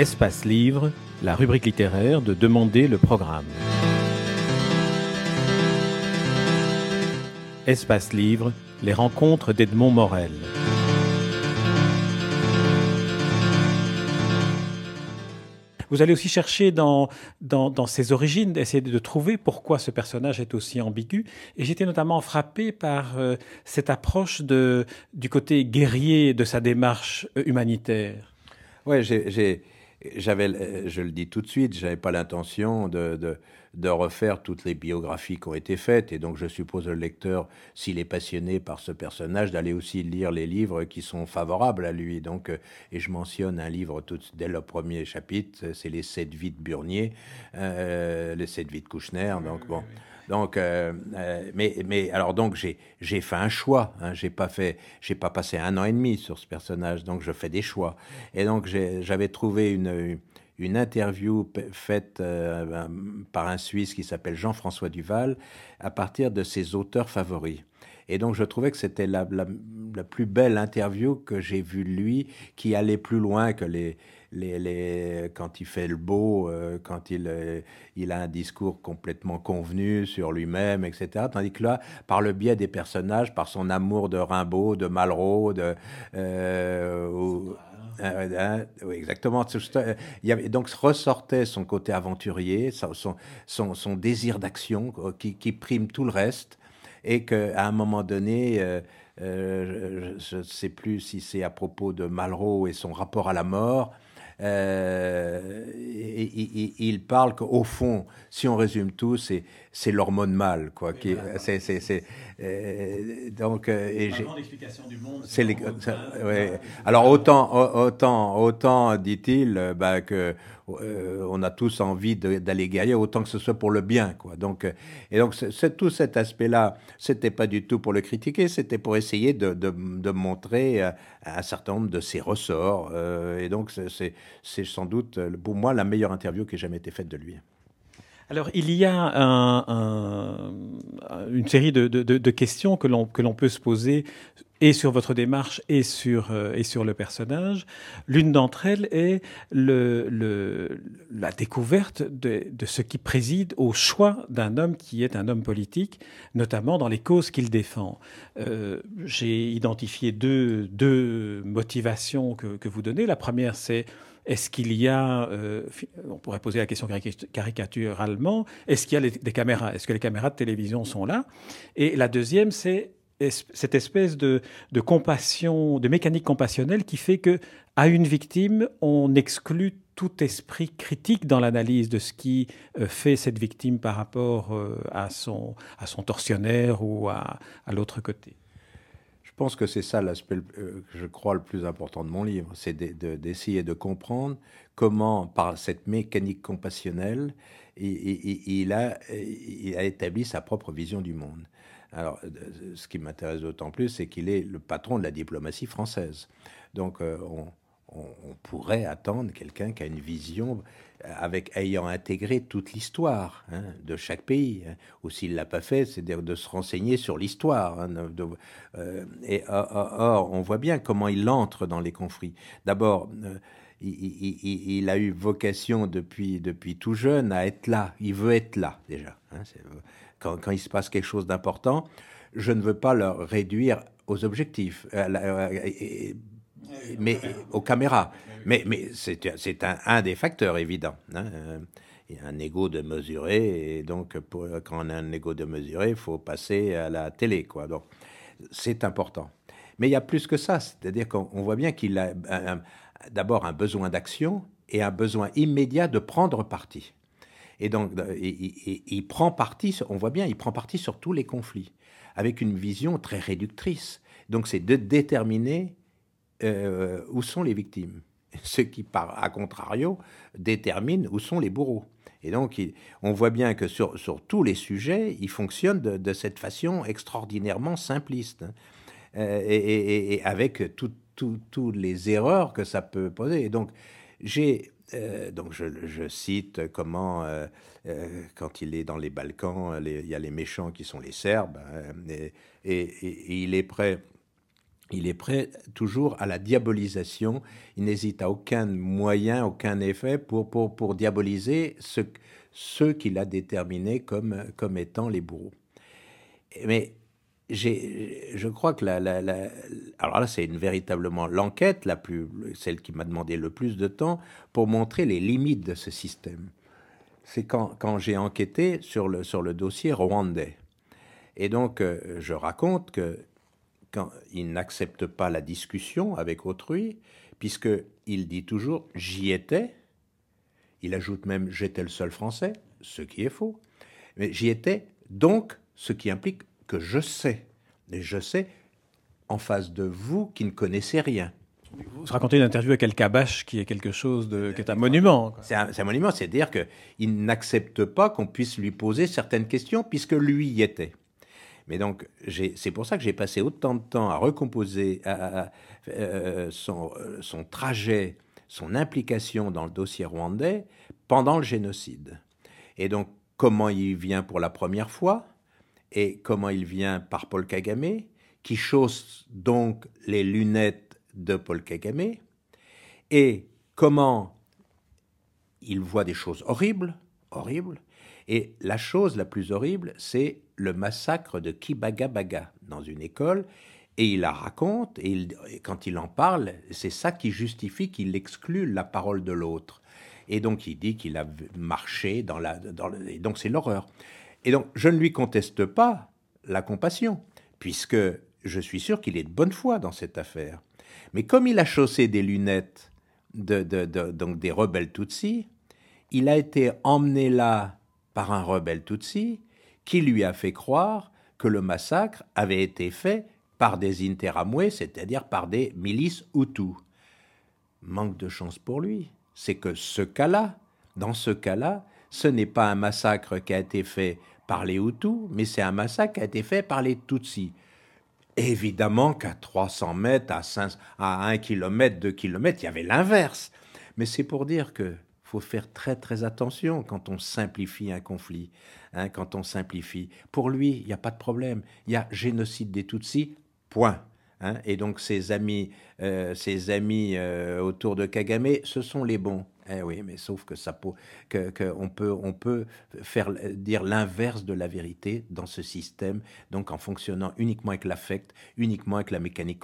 Espace Livre, la rubrique littéraire de Demander le programme. Espace Livre, les rencontres d'Edmond Morel. Vous allez aussi chercher dans, dans, ses origines, essayer de trouver pourquoi ce personnage est aussi ambigu. Et j'étais notamment frappé par euh, cette approche de, du côté guerrier de sa démarche euh, humanitaire. Oui, j'ai j'avais, euh, je le dis tout de suite, j'avais pas l'intention de, de, de, refaire toutes les biographies qui ont été faites, et donc je suppose le lecteur, s'il est passionné par ce personnage, d'aller aussi lire les livres qui sont favorables à lui. Donc, euh, et je mentionne un livre tout, dès le premier chapitre, c'est les sept vies de Burnier, euh, les sept vies de Kouchner. Donc bon. Donc, euh, euh, mais, mais alors donc j'ai fait un choix. Hein, j'ai pas fait, j'ai pas passé un an et demi sur ce personnage. Donc je fais des choix. Et donc j'avais trouvé une une interview faite euh, par un Suisse qui s'appelle Jean-François Duval à partir de ses auteurs favoris. Et donc je trouvais que c'était la, la, plus belle interview que j'ai vue de lui, qui allait plus loin que les, les, les, quand il fait le beau, euh, quand il, euh, il a un discours complètement convenu sur lui-même, etc. Tandis que là, par le biais des personnages, par son amour de Rimbaud, de Malraux, de... Euh, hein, oui, exactement. Il y avait, donc ressortait son côté aventurier, son, son, son désir d'action qui, qui, prime tout le reste, et qu'à un moment donné, je ne sais plus si c'est à propos de Malraux et son rapport à la mort, euh, il, parle qu'au fond, si on résume tout, c'est c'est l'hormone mâle, quoi. Qui, c'est, c'est, c'est, euh, donc, euh, et j'ai. du monde. C'est les, ouais. Alors autant, autant, autant, dit-il, euh, bah, que euh, on a tous envie d'aller guerrier, autant que ce soit pour le bien, quoi. Donc, et donc, c'est, tout cet aspect-là, c'était pas du tout pour le critiquer, c'était pour essayer de, de, de montrer un certain nombre de ses ressorts. et donc, c'est, c'est sans doute, pour moi, la meilleure interview qui ait jamais été faite de lui. Alors, il y a un, une série de, de, de questions que l'on, peut se poser et sur votre démarche et sur, euh, et sur le personnage. L'une d'entre elles est le, le, la découverte de, de, ce qui préside au choix d'un homme qui est un homme politique, notamment dans les causes qu'il défend. Euh, J'ai identifié deux, deux motivations que, que vous donnez. La première, c'est est-ce qu'il y a, euh, on pourrait poser la question caricaturalement, est-ce qu'il y a des caméras? Est-ce que les caméras de télévision sont là? Et la deuxième, c'est cette espèce de, compassion, de mécanique compassionnelle qui fait que à une victime, on exclut tout esprit critique dans l'analyse de ce qui euh, fait cette victime par rapport euh, à son, tortionnaire ou à l'autre côté. Je pense que c'est ça l'aspect euh, que je crois le plus important de mon livre, c'est d'essayer de, comprendre comment, par cette mécanique compassionnelle, il, a, établi sa propre vision du monde. Alors, euh, ce qui m'intéresse d'autant plus, c'est qu'il est le patron de la diplomatie française. Donc, euh, on, pourrait attendre quelqu'un qui a une vision avec ayant intégré toute l'histoire hein, de chaque pays. Hein. Ou s'il l'a pas fait, c'est de, se renseigner sur l'histoire. Hein, euh, et or, on voit bien comment il entre dans les conflits. D'abord. il, a eu vocation depuis, depuis tout jeune à être là. Il veut être là déjà. Quand, il se passe quelque chose d'important, je ne veux pas le réduire aux objectifs, euh, euh, mais aux caméras. Mais, mais c'est un, un, des facteurs évidents. Hein. Il y a un ego de mesurer, et donc quand on a un ego de mesurer, il faut passer à la télé. Quoi. Donc c'est important. Mais il y a plus que ça, c'est-à-dire qu'on voit bien qu'il a d'abord un besoin d'action et un besoin immédiat de prendre parti. Et donc, euh, il, prend parti, on voit bien, il prend parti sur tous les conflits, avec une vision très réductrice. Donc, c'est de déterminer euh, où sont les victimes. Ce qui, par, à contrario, détermine où sont les bourreaux. Et donc, on voit bien que sur, tous les sujets, il fonctionne de, cette façon extraordinairement simpliste, hein. euh, et, avec toutes les erreurs que ça peut poser. Et donc, j'ai euh, donc je, cite comment, quand il est dans les Balkans, il y a les méchants qui sont les Serbes, hein, et, il est prêt il est prêt toujours à la diabolisation. Il n'hésite à aucun moyen, aucun effet pour, pour, diaboliser ce, ceux qu'il a déterminés comme, comme étant les bourreaux. Mais je crois que la, alors là, c'est véritablement l'enquête la plus, celle qui m'a demandé le plus de temps pour montrer les limites de ce système. C'est quand, quand j'ai enquêté sur le, sur le dossier rwandais. Et donc, euh, je raconte que quand il n'accepte pas la discussion avec autrui, puisque il dit toujours j'y étais. Il ajoute même j'étais le seul Français, ce qui est faux. Mais j'y étais, donc, ce qui implique que je sais. Et je sais en face de vous qui ne connaissez rien. Vous racontez une interview avec El Kabash qui est quelque chose de, qui est un monument. C'est un, un, monument, c'est-à-dire qu'il n'accepte pas qu'on puisse lui poser certaines questions puisque lui y était. Mais donc, c'est pour ça que j'ai passé autant de temps à recomposer euh, son, son, trajet, son implication dans le dossier rwandais pendant le génocide. Et donc, comment il vient pour la première fois et comment il vient par Paul Kagame, qui chausse donc les lunettes de Paul Kagame, et comment il voit des choses horribles, horribles, et la chose la plus horrible, c'est le massacre de Kibagabaga dans une école. Et il la raconte, et, quand il en parle, c'est ça qui justifie qu'il exclut la parole de l'autre. Et donc il dit qu'il a marché dans la... Et donc c'est l'horreur. Et donc je ne lui conteste pas la compassion, puisque je suis sûr qu'il est de bonne foi dans cette affaire. Mais comme il a chaussé des lunettes de, donc des rebelles Tutsis, il a été emmené là par un rebelle Tutsi qui lui a fait croire que le massacre avait été fait par des interamoués, c'est-à-dire par des milices Hutus. Manque de chance pour lui, c'est que ce cas-là, dans ce cas-là, ce n'est pas un massacre qui a été fait par les Hutus, mais c'est un massacre qui a été fait par les Tutsis. Évidemment qu'à 300 mètres, à, 5, à 1 km, 2 km, il y avait l'inverse. Mais c'est pour dire que faut faire très très attention quand on simplifie un conflit, hein, quand on simplifie. Pour lui, il n'y a pas de problème. Il y a génocide des Tutsis, point. Hein. et donc ses amis, euh, amis euh, autour de Kagame, ce sont les bons. Eh oui, mais sauf que ça que, que on peut on peut faire dire l'inverse de la vérité dans ce système, donc en fonctionnant uniquement avec l'affect, uniquement avec la mécanique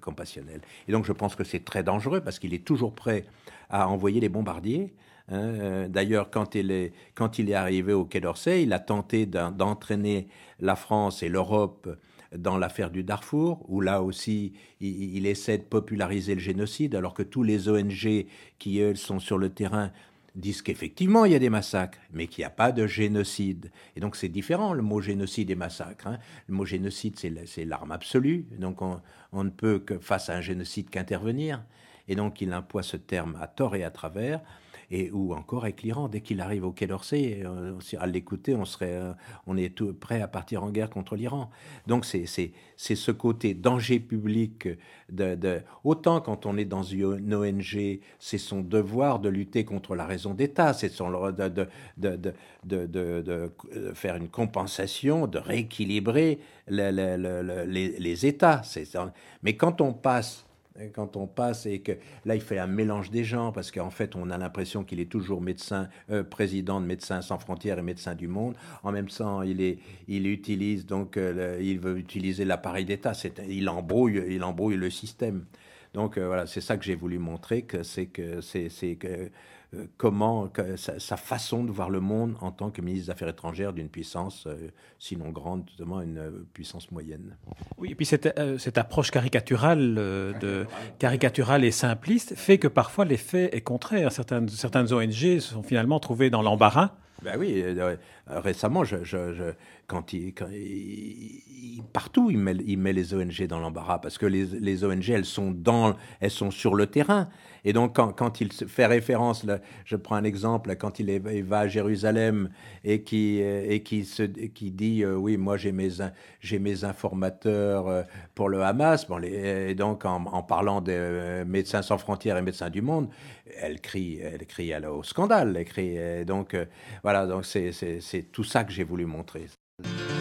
compassionnelle. Et donc je pense que c'est très dangereux parce qu'il est toujours prêt à envoyer les bombardiers. Hein. Euh, d'ailleurs, quand, il est, quand il est arrivé au Quai d'Orsay, il a tenté d'entraîner la France et l'Europe dans l'affaire du Darfour, où là aussi il, essaie de populariser le génocide, alors que tous les ONG qui, eux, sont sur le terrain disent qu'effectivement il y a des massacres, mais qu'il n'y a pas de génocide. Et donc c'est différent le mot génocide et massacre. Hein. Le mot génocide c'est l'arme absolue, donc on, on, ne peut que face à un génocide qu'intervenir. Et donc il emploie ce terme à tort et à travers et ou encore avec l'Iran. Dès qu'il arrive au Quai d'Orsay, euh, à l'écouter, on serait, euh, on est tout prêt à partir en guerre contre l'Iran. Donc c'est ce côté danger public de, de, autant quand on est dans une ONG, c'est son devoir de lutter contre la raison d'État, c'est son de, de, faire une compensation, de rééquilibrer les États. Mais quand on passe quand on passe et que là il fait un mélange des gens parce qu'en fait on a l'impression qu'il est toujours médecin euh, président de Médecins sans frontières et Médecins du monde. En même temps il est il utilise donc euh, il veut utiliser l'appareil d'État. Il embrouille il embrouille le système. Donc euh, voilà c'est ça que j'ai voulu montrer que c'est que c'est que comment sa, façon de voir le monde en tant que ministre des Affaires étrangères d'une puissance, euh, sinon grande, justement une euh, puissance moyenne. Oui, et puis cette, cette approche caricaturale, de, caricaturale et simpliste fait que parfois l'effet est contraire. Certaines, certaines ONG sont finalement trouvées dans l'embarras. Ben oui, récemment, je, quand, il, partout, il met, les ONG dans l'embarras parce que les, ONG, elles sont, dans, elles sont sur le terrain. Et donc, quand, il fait référence, je prends un exemple, quand il, va à Jérusalem et qui, dit euh, Oui, moi j'ai mes, informateurs euh, pour le Hamas, bon, et donc en, en, parlant des euh, Médecins sans frontières et Médecins du monde, elle crie, elle crie au scandale. Elle crie, donc, voilà, donc c'est tout ça que j'ai voulu montrer. you.